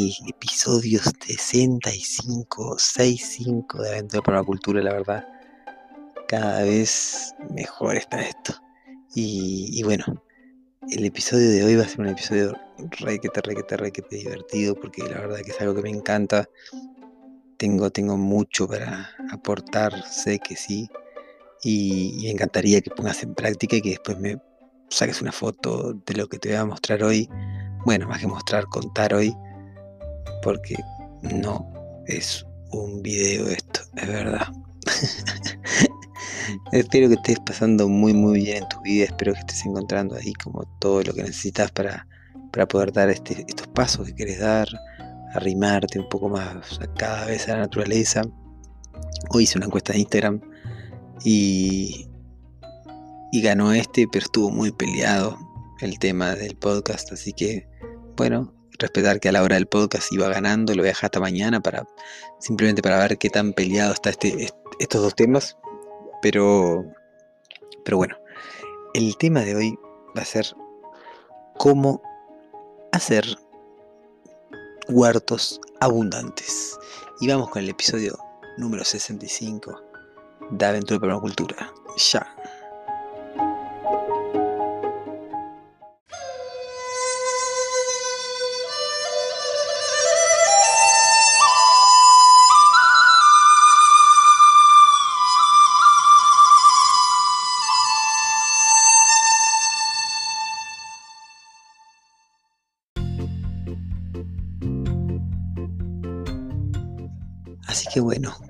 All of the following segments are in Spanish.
Al episodio 65, 65 de Aventura para la Cultura, la verdad. Cada vez mejor está esto. Y, bueno, el episodio de hoy va a ser un episodio requete, requete, requete divertido, porque la verdad que es algo que me encanta. Tengo, tengo mucho para aportar, sé que sí. Y, y me encantaría que pongas en práctica y que después me saques una foto de lo que te voy a mostrar hoy. Bueno, más que mostrar, contar hoy. Porque no es un video esto, es verdad. espero que estés pasando muy muy bien en tu vida, espero que estés encontrando ahí como todo lo que necesitas para, para poder dar este, estos pasos que quieres dar, arrimarte un poco más cada vez a la naturaleza. Hoy hice una encuesta de Instagram y, y ganó este, pero estuvo muy peleado el tema del podcast, así que bueno, respetar que a la hora del podcast iba ganando, lo voy a dejar hasta mañana para simplemente para ver qué tan peleado está este, estos dos temas, pero pero bueno, el tema de hoy va a ser cómo hacer huertos abundantes. Y vamos con el episodio número 65 de Aventura Permacultura. Ya.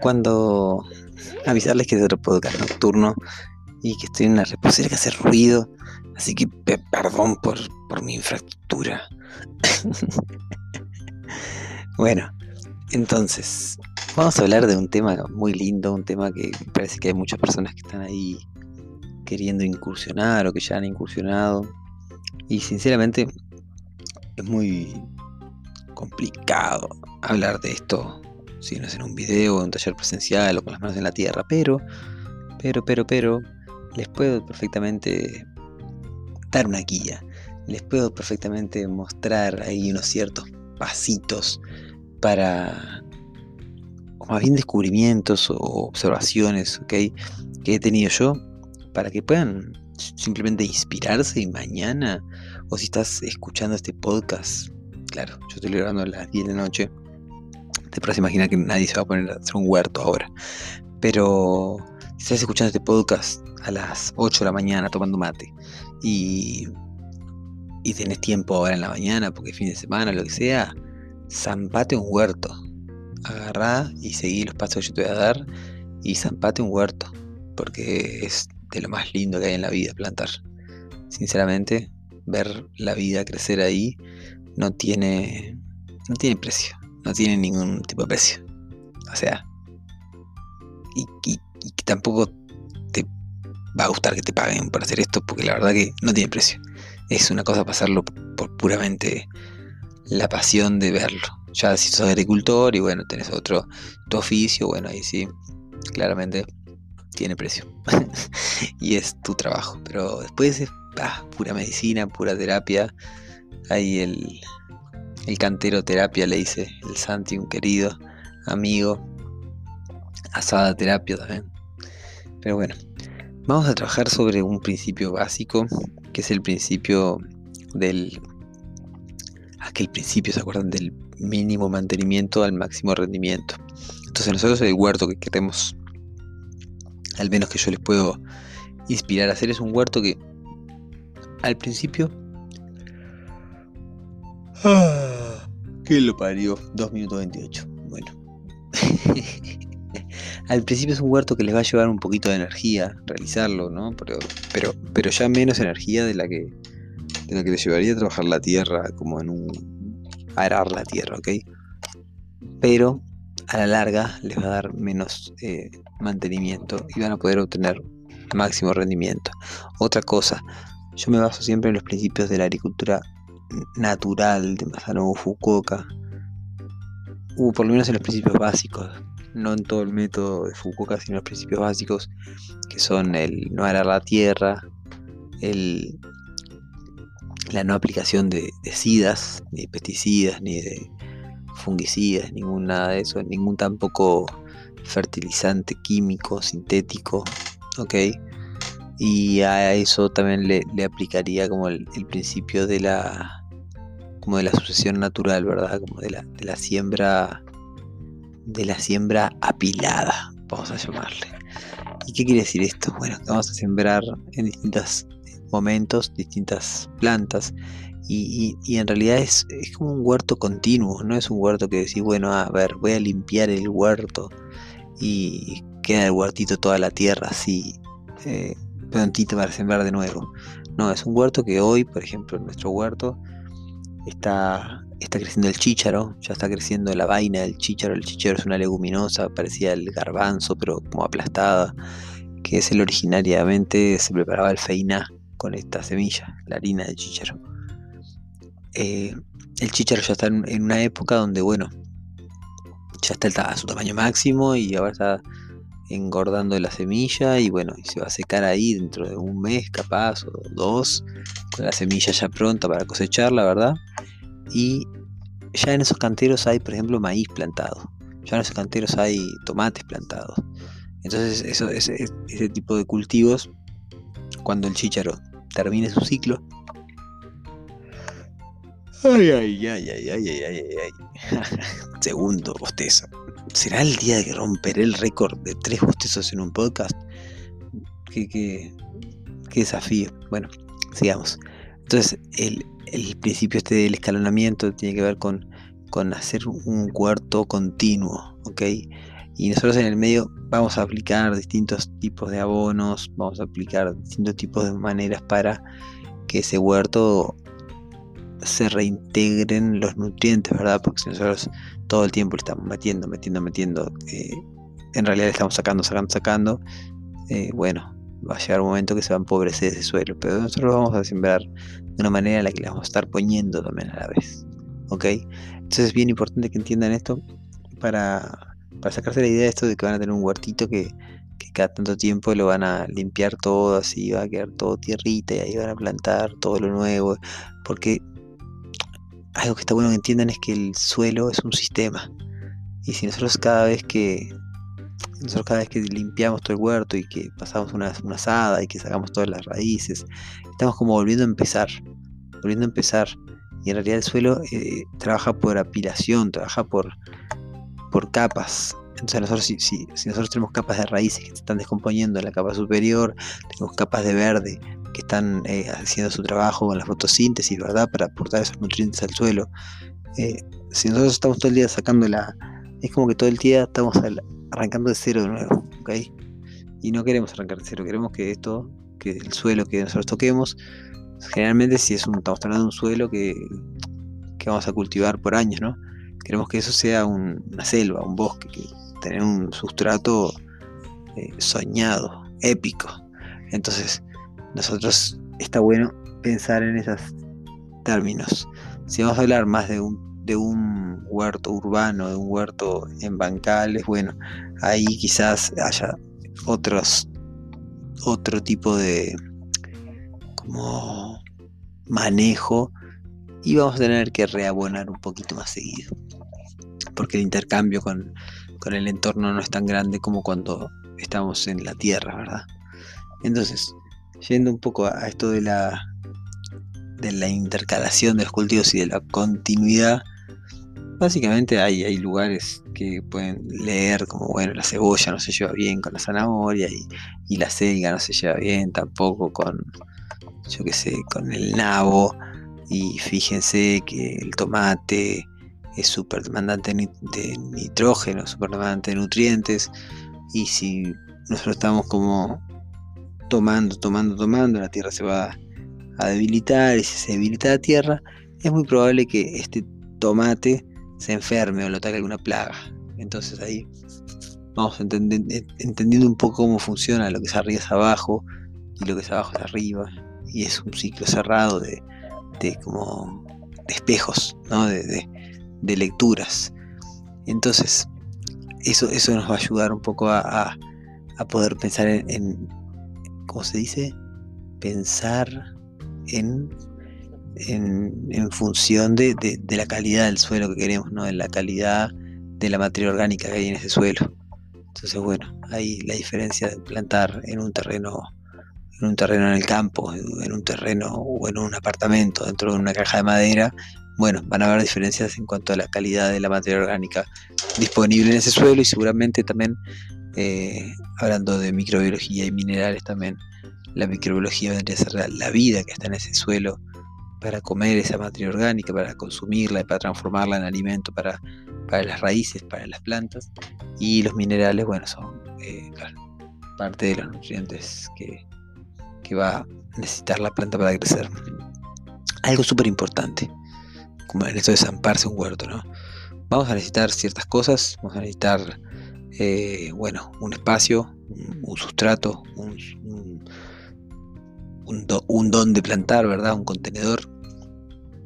Cuando avisarles que es otro podcast nocturno y que estoy en una reposera que hace ruido, así que perdón por, por mi infraestructura. bueno, entonces, vamos a hablar de un tema muy lindo, un tema que parece que hay muchas personas que están ahí queriendo incursionar o que ya han incursionado. Y sinceramente es muy complicado hablar de esto si no es en un video en un taller presencial o con las manos en la tierra, pero, pero, pero, pero, les puedo perfectamente dar una guía, les puedo perfectamente mostrar ahí unos ciertos pasitos para, o más bien descubrimientos o observaciones, ¿ok? Que he tenido yo para que puedan simplemente inspirarse y mañana, o si estás escuchando este podcast, claro, yo estoy grabando a las 10 de la noche, te puedes imaginar que nadie se va a poner a hacer un huerto ahora. Pero si estás escuchando este podcast a las 8 de la mañana tomando mate y, y tenés tiempo ahora en la mañana porque es fin de semana, lo que sea, zampate un huerto. Agarrá y seguí los pasos que yo te voy a dar y zampate un huerto. Porque es de lo más lindo que hay en la vida plantar. Sinceramente, ver la vida crecer ahí no tiene, no tiene precio no tiene ningún tipo de precio. O sea, y, que tampoco te va a gustar que te paguen por hacer esto, porque la verdad que no tiene precio. Es una cosa pasarlo por puramente la pasión de verlo. Ya si sos agricultor y bueno, tenés otro tu oficio, bueno, ahí sí, claramente tiene precio. y es tu trabajo. Pero después es pura medicina, pura terapia. Ahí el, el cantero terapia le dice el Santi, un querido amigo. Asada terapia también. Pero bueno, vamos a trabajar sobre un principio básico que es el principio del... Aquel principio, ¿se acuerdan? Del mínimo mantenimiento al máximo rendimiento. Entonces nosotros el huerto que queremos, al menos que yo les puedo inspirar a hacer, es un huerto que al principio... Ah, que lo parió, 2 minutos 28. Bueno. al principio es un huerto que les va a llevar un poquito de energía realizarlo, ¿no? Pero, pero, pero ya menos energía de la que de la que les llevaría a trabajar la tierra como en un arar la tierra, ¿ok? Pero a la larga les va a dar menos eh, mantenimiento y van a poder obtener máximo rendimiento. Otra cosa, yo me baso siempre en los principios de la agricultura natural de Masanobu Fukuoka, o por lo menos en los principios básicos, no en todo el método de Fukuoka, sino en los principios básicos que son el no arar la tierra, el, la no aplicación de, de SIDAS, ni de pesticidas, ni de fungicidas, ningún nada de eso, ningún tampoco fertilizante químico, sintético, ¿ok? Y a eso también le, aplicaría como el, principio de la como de la sucesión natural, ¿verdad? Como de la, siembra de la siembra apilada, vamos a llamarle. ¿Y qué quiere decir esto? Bueno, que vamos a sembrar en distintos momentos distintas plantas y, en realidad es, como un huerto continuo, no es un huerto que decís, bueno, a ver, voy a limpiar el huerto y queda el huertito toda la tierra así, eh, prontito para sembrar de nuevo. No, es un huerto que hoy, por ejemplo, en nuestro huerto está, está creciendo el chícharo, ya está creciendo la vaina del chícharo. El chícharo es una leguminosa, parecía el garbanzo, pero como aplastada, que es el originariamente se preparaba el feiná con esta semilla, la harina de chícharo. Eh, el chícharo ya está en, una época donde, bueno, ya está a su tamaño máximo y ahora está engordando la semilla y bueno, y se va a secar ahí dentro de un mes capaz o dos, con la semilla ya pronta para cosechar, la verdad. Y ya en esos canteros hay, por ejemplo, maíz plantado. Ya en esos canteros hay tomates plantados. Entonces, eso, ese, tipo de cultivos, cuando el chícharo termine su ciclo, Ay, ay, ay, ay, ay, ay, ay, ay. Segundo bostezo. ¿Será el día de que romperé el récord de tres bostezos en un podcast? Qué, desafío. Bueno, sigamos. Entonces, el, principio este del escalonamiento tiene que ver con, con hacer un huerto continuo, ¿ok? Y nosotros en el medio vamos a aplicar distintos tipos de abonos, vamos a aplicar distintos tipos de maneras para que ese huerto se reintegren los nutrientes, ¿verdad? Porque si nosotros todo el tiempo le estamos metiendo, metiendo, metiendo, eh, en realidad le estamos sacando, sacando, sacando, eh, bueno, va a llegar un momento que se va a empobrecer ese suelo, pero nosotros lo vamos a sembrar de una manera en la que le vamos a estar poniendo también a la vez, ¿ok? Entonces es bien importante que entiendan esto para, para sacarse la idea de esto de que van a tener un huertito que, que cada tanto tiempo lo van a limpiar todo, así va a quedar todo tierrita y ahí van a plantar todo lo nuevo, porque algo que está bueno que entiendan es que el suelo es un sistema. Y si nosotros cada vez que nosotros cada vez que limpiamos todo el huerto y que pasamos una, asada y que sacamos todas las raíces, estamos como volviendo a empezar, volviendo a empezar. Y en realidad el suelo eh, trabaja por apilación, trabaja por, por capas. Entonces nosotros si, si, nosotros tenemos capas de raíces que se están descomponiendo en la capa superior, tenemos capas de verde que están eh, haciendo su trabajo con la fotosíntesis, ¿verdad? Para aportar esos nutrientes al suelo. Eh, si nosotros estamos todo el día sacando la... Es como que todo el día estamos arrancando de cero de nuevo, ¿ok? Y no queremos arrancar de cero, queremos que esto, que el suelo que nosotros toquemos, generalmente si es un, estamos hablando de un suelo que, que vamos a cultivar por años, ¿no? Queremos que eso sea una selva, un bosque, que tener un sustrato eh, soñado, épico. Entonces, nosotros está bueno pensar en esos términos. Si vamos a hablar más de un, de un huerto urbano, de un huerto en bancales, bueno, ahí quizás haya otros otro tipo de como manejo y vamos a tener que reabonar un poquito más seguido porque el intercambio con, con el entorno no es tan grande como cuando estamos en la tierra, ¿verdad? Entonces, yendo un poco a esto de la, de la intercalación de los cultivos y de la continuidad, básicamente hay, hay lugares que pueden leer como, bueno, la cebolla no se lleva bien con la zanahoria y, y la selga no se lleva bien tampoco con, yo qué sé, con el nabo. Y fíjense que el tomate es súper demandante de nitrógeno, súper demandante de nutrientes. Y si nosotros estamos como tomando, tomando, tomando, la tierra se va a debilitar y si se debilita la tierra, es muy probable que este tomate se enferme o lo ataque alguna plaga. Entonces ahí vamos entendiendo un poco cómo funciona lo que es arriba es abajo y lo que es abajo es arriba. Y es un ciclo cerrado de, como espejos, de, lecturas. Entonces, eso, eso nos va a ayudar un poco a, poder pensar en, ¿cómo se dice? Pensar en, en, función de, la calidad del suelo que queremos, ¿no? De la calidad de la materia orgánica que hay en ese suelo. Entonces, bueno, ahí la diferencia de plantar en un terreno en un terreno en el campo, en un terreno o en un apartamento dentro de una caja de madera, bueno, van a haber diferencias en cuanto a la calidad de la materia orgánica disponible en ese suelo y seguramente también, eh, hablando de microbiología y minerales también, la microbiología vendría a ser la, vida que está en ese suelo para comer esa materia orgánica, para consumirla y para transformarla en alimento para, para las raíces, para las plantas. Y los minerales, bueno, son eh, parte de los nutrientes que, va a necesitar la planta para crecer. Algo súper importante, como en esto de zamparse un huerto, ¿no? Vamos a necesitar ciertas cosas, vamos a necesitar, eh, bueno, un espacio, un, sustrato, un, un, don de plantar, ¿verdad? Un contenedor,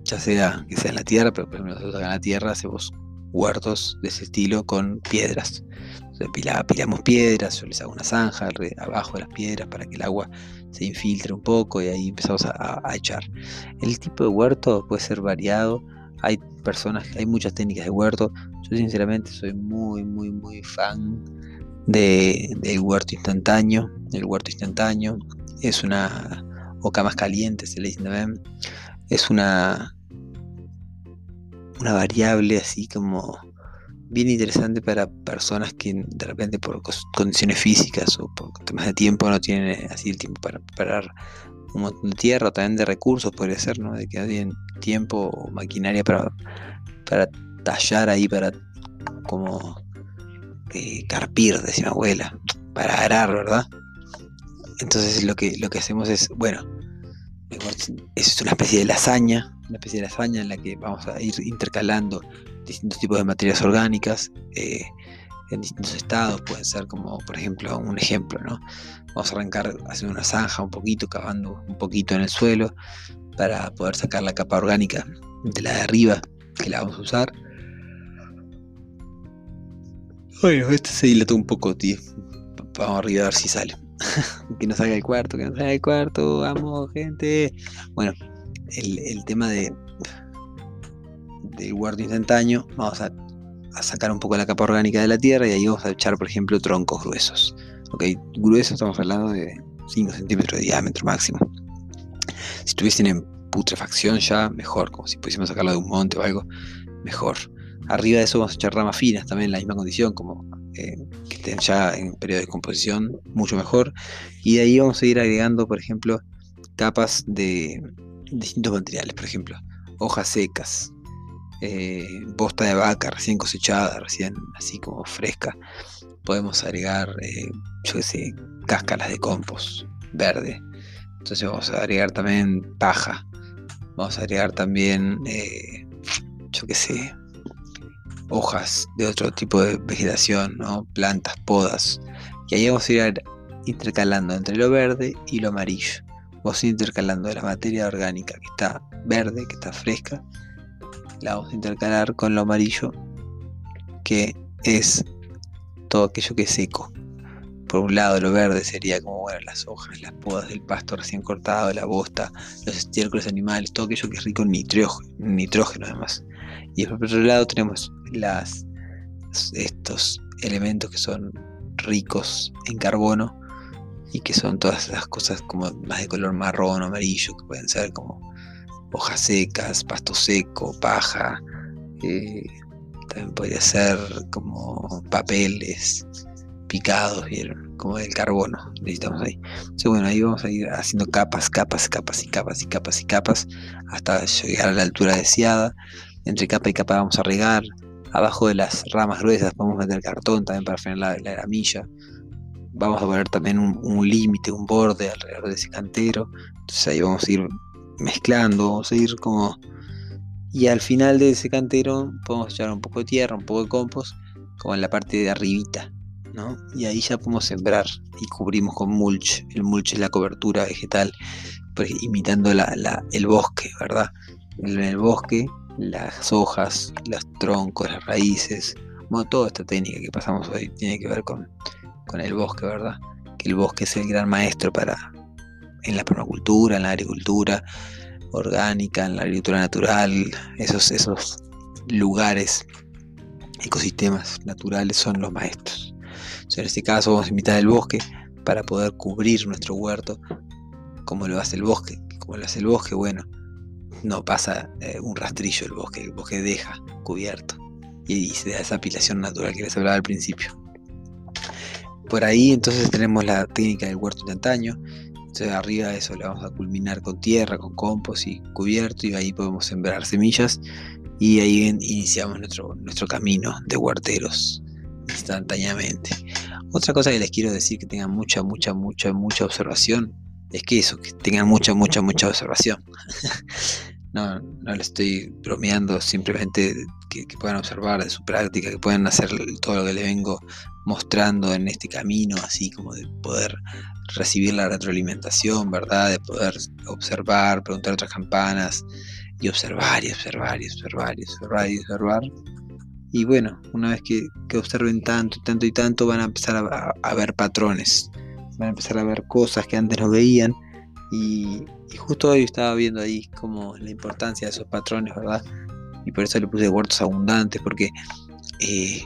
ya sea que sea en la tierra, pero ejemplo nosotros en la tierra hacemos huertos de ese estilo con piedras. Apilamos piedras, yo les hago una zanja abajo de las piedras para que el agua se infiltre un poco y ahí empezamos a, echar. El tipo de huerto puede ser variado. Hay personas, hay muchas técnicas de huerto. Yo sinceramente soy muy, muy, muy fan de, del huerto instantáneo. El huerto instantáneo es una, o camas calientes se le dice también, es una, variable así como bien interesante para personas que de repente por condiciones físicas o por temas de tiempo no tienen así el tiempo para preparar un montón de tierra también de recursos podría ser, ¿no? De que tienen tiempo o maquinaria para, para tallar ahí, para como eh, carpir, decía abuela, para arar, ¿verdad? Entonces lo que, lo que hacemos es, bueno, es una especie de lasaña, una especie de lasaña en la que vamos a ir intercalando distintos tipos de materias orgánicas eh, en distintos estados, pueden ser como, por ejemplo, un ejemplo, ¿no? Vamos a arrancar haciendo una zanja un poquito, cavando un poquito en el suelo para poder sacar la capa orgánica de la de arriba que la vamos a usar. Bueno, este se dilató un poco, tío. Vamos arriba a ver si sale. que nos salga el cuarto, que nos salga el cuarto, vamos, gente. Bueno, el, tema de del huerto instantáneo, vamos a, sacar un poco la capa orgánica de la tierra y ahí vamos a echar, por ejemplo, troncos gruesos. Ok, gruesos estamos hablando de 5 centímetros de diámetro máximo. Si estuviesen en putrefacción ya, mejor, como si pudiésemos sacarlo de un monte o algo, mejor. Arriba de eso vamos a echar ramas finas también en la misma condición, como eh, que estén ya en periodo de composición, mucho mejor. Y de ahí vamos a ir agregando, por ejemplo, capas de distintos materiales, por ejemplo, hojas secas, eh, bosta de vaca recién cosechada, recién así como fresca. Podemos agregar, eh, yo qué sé, cáscaras de compost verde. Entonces vamos a agregar también paja. Vamos a agregar también, yo qué sé, hojas de otro tipo de vegetación, ¿no? plantas, podas. Y ahí vamos a ir intercalando entre lo verde y lo amarillo. Vamos a ir intercalando la materia orgánica que está verde, que está fresca, la vamos a intercalar con lo amarillo, que es todo aquello que es seco. Por un lado, lo verde sería como bueno, las hojas, las podas del pasto recién cortado, la bosta, los estiércoles animales, todo aquello que es rico en nitrógeno, nitrógeno además. Y por otro lado tenemos las, estos elementos que son ricos en carbono y que son todas esas cosas como más de color marrón o amarillo, que pueden ser como hojas secas, pasto seco, paja, eh, también podría ser como papeles picados, ¿vieron? Como del carbono, necesitamos ahí. Entonces, bueno, ahí vamos a ir haciendo capas, capas, capas y capas y capas y capas hasta llegar a la altura deseada. Entre capa y capa vamos a regar. Abajo de las ramas gruesas podemos meter cartón también para frenar la, la Vamos a poner también un, límite, un borde alrededor de ese cantero. Entonces ahí vamos a ir mezclando, vamos a ir como... Y al final de ese cantero podemos echar un poco de tierra, un poco de compost, como en la parte de arribita, ¿no? Y ahí ya podemos sembrar y cubrimos con mulch. El mulch es la cobertura vegetal, pues, imitando el bosque, ¿verdad? En el bosque, las hojas, los troncos, las raíces, bueno, toda esta técnica que pasamos hoy tiene que ver con, con el bosque, ¿verdad? Que el bosque es el gran maestro para en la permacultura, en la agricultura orgánica, en la agricultura natural, esos, esos lugares, ecosistemas naturales son los maestros. en este caso vamos a invitar el bosque para poder cubrir nuestro huerto como lo hace el bosque. Como lo hace el bosque, bueno, no pasa eh, un rastrillo el bosque, el bosque deja cubierto y, se da esa apilación natural que les hablaba al principio. Por ahí entonces tenemos la técnica del huerto de antaño. Entonces arriba eso le vamos a culminar con tierra, con compost y cubierto y ahí podemos sembrar semillas y ahí iniciamos nuestro, nuestro camino de huerteros instantáneamente. Otra cosa que les quiero decir que tengan mucha, mucha, mucha, mucha observación es que eso, que tengan mucha, mucha, mucha observación. no, no le estoy bromeando, simplemente que, puedan observar de su práctica, que puedan hacer todo lo que les vengo mostrando en este camino, así como de poder recibir la retroalimentación, ¿verdad? De poder observar, preguntar otras campanas y observar y observar y observar y observar y observar. Y bueno, una vez que, observen tanto y tanto y tanto, van a empezar a, ver patrones, van a empezar a ver cosas que antes no veían. Y, justo hoy estaba viendo ahí como la importancia de esos patrones, ¿verdad? Y por eso le puse huertos abundantes, porque eh,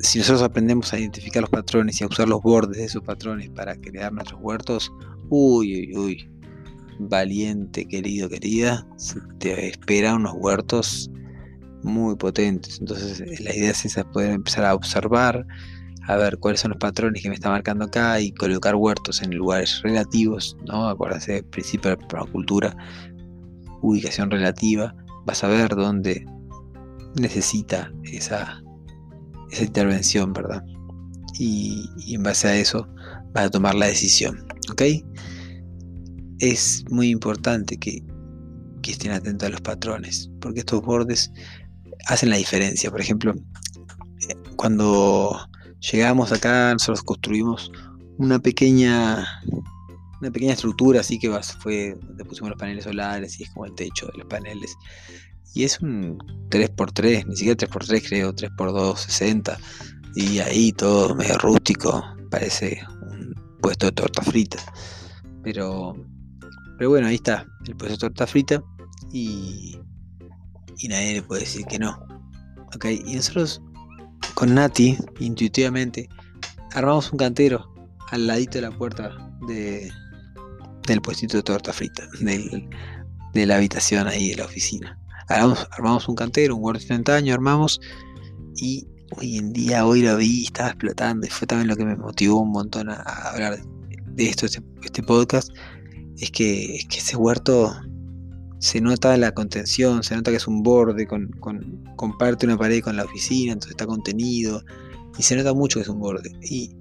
si nosotros aprendemos a identificar los patrones y a usar los bordes de esos patrones para crear nuestros huertos, uy, uy, uy, valiente, querido, querida, te espera unos huertos muy potentes. Entonces la idea es esa, poder empezar a observar, a ver cuáles son los patrones que me está marcando acá y colocar huertos en lugares relativos, ¿no? Acuérdense principio de la permacultura, ubicación relativa, vas a ver dónde necesita esa esa intervención, ¿verdad? Y, en base a eso vas a tomar la decisión, ¿ok? Es muy importante que, estén atentos a los patrones, porque estos bordes hacen la diferencia. Por ejemplo, cuando llegamos acá, nosotros construimos una pequeña una pequeña estructura así que fue donde pusimos los paneles solares y es como el techo de los paneles y es un 3x3, ni siquiera 3x3 creo, 3x2, 60. Y ahí todo medio rústico, parece un puesto de torta frita. Pero, pero bueno, ahí está, el puesto de torta frita y, y nadie le puede decir que no. ¿Ok? Y nosotros con Nati, intuitivamente, armamos un cantero al ladito de la puerta de, del puestito de torta frita, de la habitación ahí de la oficina armamos, un cantero, un huerto instantáneo, armamos y hoy en día, hoy lo vi, estaba explotando y fue también lo que me motivó un montón a, hablar de esto, este, este, podcast, es que, ese huerto se nota la contención, se nota que es un borde, con, comparte una pared con la oficina, entonces está contenido, y se nota mucho que es un borde. Y,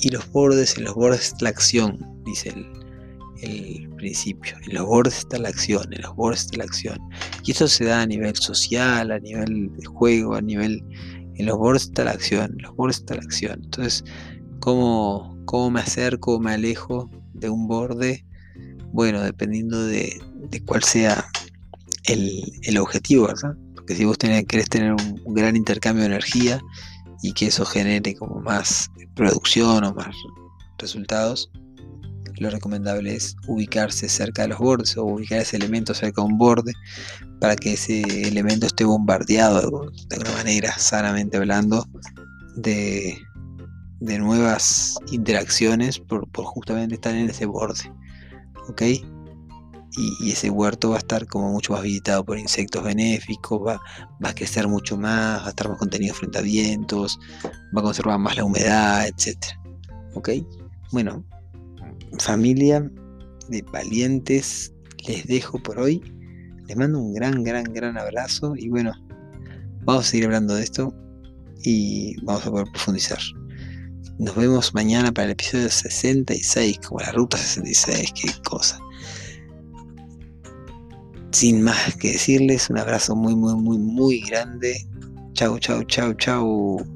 y los bordes, en los bordes la acción, dice el, el principio. En los bordes está la acción, en los bordes está la acción. Y eso se da a nivel social, a nivel de juego, a nivel... En los bordes está la acción, en los bordes está la acción. Entonces, ¿cómo, cómo me acerco me alejo de un borde? Bueno, dependiendo de, cuál sea el, objetivo, ¿verdad? Porque si vos tenés, querés tener un gran intercambio de energía y que eso genere como más producción o más resultados, lo recomendable es ubicarse cerca de los bordes o ubicar ese elemento cerca de un borde para que ese elemento esté bombardeado de alguna manera, sanamente hablando, de, nuevas interacciones por, justamente estar en ese borde. ¿Ok? y, ese huerto va a estar como mucho más visitado por insectos benéficos, va, va, a crecer mucho más, va a estar más contenido frente a vientos, va a conservar más la humedad, etc. ¿Ok? Bueno, familia de valientes, les dejo por hoy. Les mando un gran, gran, gran abrazo y bueno, vamos a seguir hablando de esto y vamos a poder profundizar. Nos vemos mañana para el episodio 66, como la ruta 66, qué cosa. Sin más que decirles, un abrazo muy, muy, muy, muy grande. Chau, chau, chau, chau.